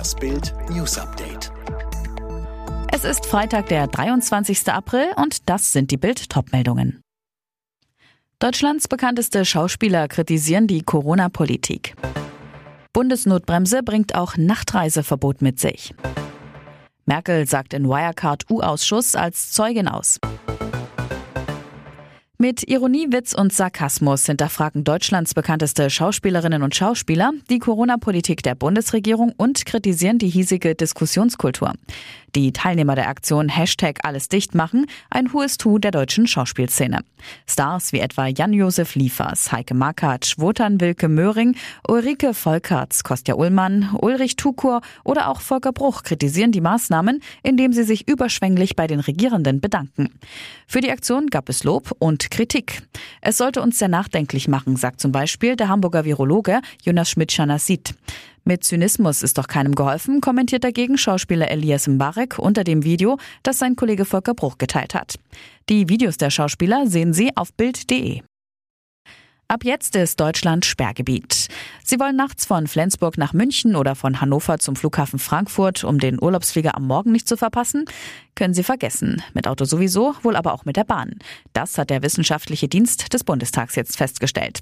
Das Bild News Update. Es ist Freitag, der 23. April und das sind die Bild-Top-Meldungen. Deutschlands bekannteste Schauspieler kritisieren die Corona-Politik. Bundesnotbremse bringt auch Nachtreiseverbot mit sich. Merkel sagt in Wirecard-U-Ausschuss als Zeugin aus. Mit Ironie, Witz und Sarkasmus hinterfragen Deutschlands bekannteste Schauspielerinnen und Schauspieler die Corona-Politik der Bundesregierung und kritisieren die hiesige Diskussionskultur. Die Teilnehmer der Aktion Hashtag alles dicht machen, ein hohes Tu der deutschen Schauspielszene. Stars wie etwa Jan-Josef Liefers, Heike Makatsch, Wotan Wilke Möhring, Ulrike Volkerts, Kostja Ullmann, Ulrich Tukur oder auch Volker Bruch kritisieren die Maßnahmen, indem sie sich überschwänglich bei den Regierenden bedanken. Für die Aktion gab es Lob und Kritik. Es sollte uns sehr nachdenklich machen, sagt zum Beispiel der Hamburger Virologe Jonas Schmidt-Schanasit. Mit Zynismus ist doch keinem geholfen, kommentiert dagegen Schauspieler Elias Mbarek unter dem Video, das sein Kollege Volker Bruch geteilt hat. Die Videos der Schauspieler sehen Sie auf Bild.de. Ab jetzt ist Deutschland Sperrgebiet. Sie wollen nachts von Flensburg nach München oder von Hannover zum Flughafen Frankfurt, um den Urlaubsflieger am Morgen nicht zu verpassen? Können Sie vergessen. Mit Auto sowieso, wohl aber auch mit der Bahn. Das hat der Wissenschaftliche Dienst des Bundestags jetzt festgestellt.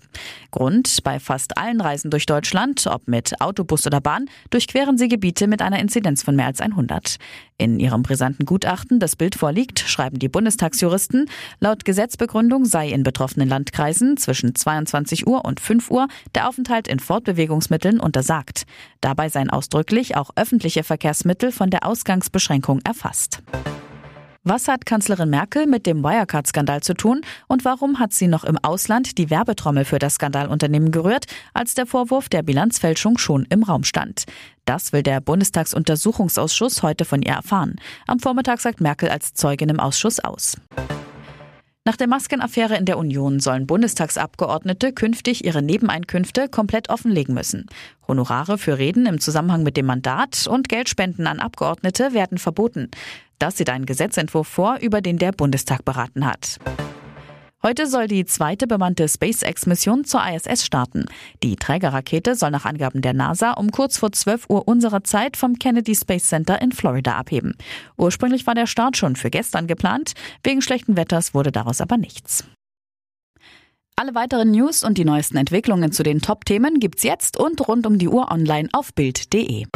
Grund, bei fast allen Reisen durch Deutschland, ob mit Autobus oder Bahn, durchqueren Sie Gebiete mit einer Inzidenz von mehr als 100. In ihrem brisanten Gutachten, das Bild vorliegt, schreiben die Bundestagsjuristen, laut Gesetzbegründung sei in betroffenen Landkreisen zwischen 22 Uhr und 5 Uhr der Aufenthalt in Fortbewegungsmitteln untersagt. Dabei seien ausdrücklich auch öffentliche Verkehrsmittel von der Ausgangsbeschränkung erfasst. Was hat Kanzlerin Merkel mit dem Wirecard-Skandal zu tun und warum hat sie noch im Ausland die Werbetrommel für das Skandalunternehmen gerührt, als der Vorwurf der Bilanzfälschung schon im Raum stand? Das will der Bundestagsuntersuchungsausschuss heute von ihr erfahren. Am Vormittag sagt Merkel als Zeugin im Ausschuss aus. Nach der Maskenaffäre in der Union sollen Bundestagsabgeordnete künftig ihre Nebeneinkünfte komplett offenlegen müssen. Honorare für Reden im Zusammenhang mit dem Mandat und Geldspenden an Abgeordnete werden verboten. Das sieht ein Gesetzentwurf vor, über den der Bundestag beraten hat. Heute soll die zweite bemannte SpaceX-Mission zur ISS starten. Die Trägerrakete soll nach Angaben der NASA um kurz vor 12 Uhr unserer Zeit vom Kennedy Space Center in Florida abheben. Ursprünglich war der Start schon für gestern geplant. Wegen schlechten Wetters wurde daraus aber nichts. Alle weiteren News und die neuesten Entwicklungen zu den Top-Themen gibt's jetzt und rund um die Uhr online auf Bild.de.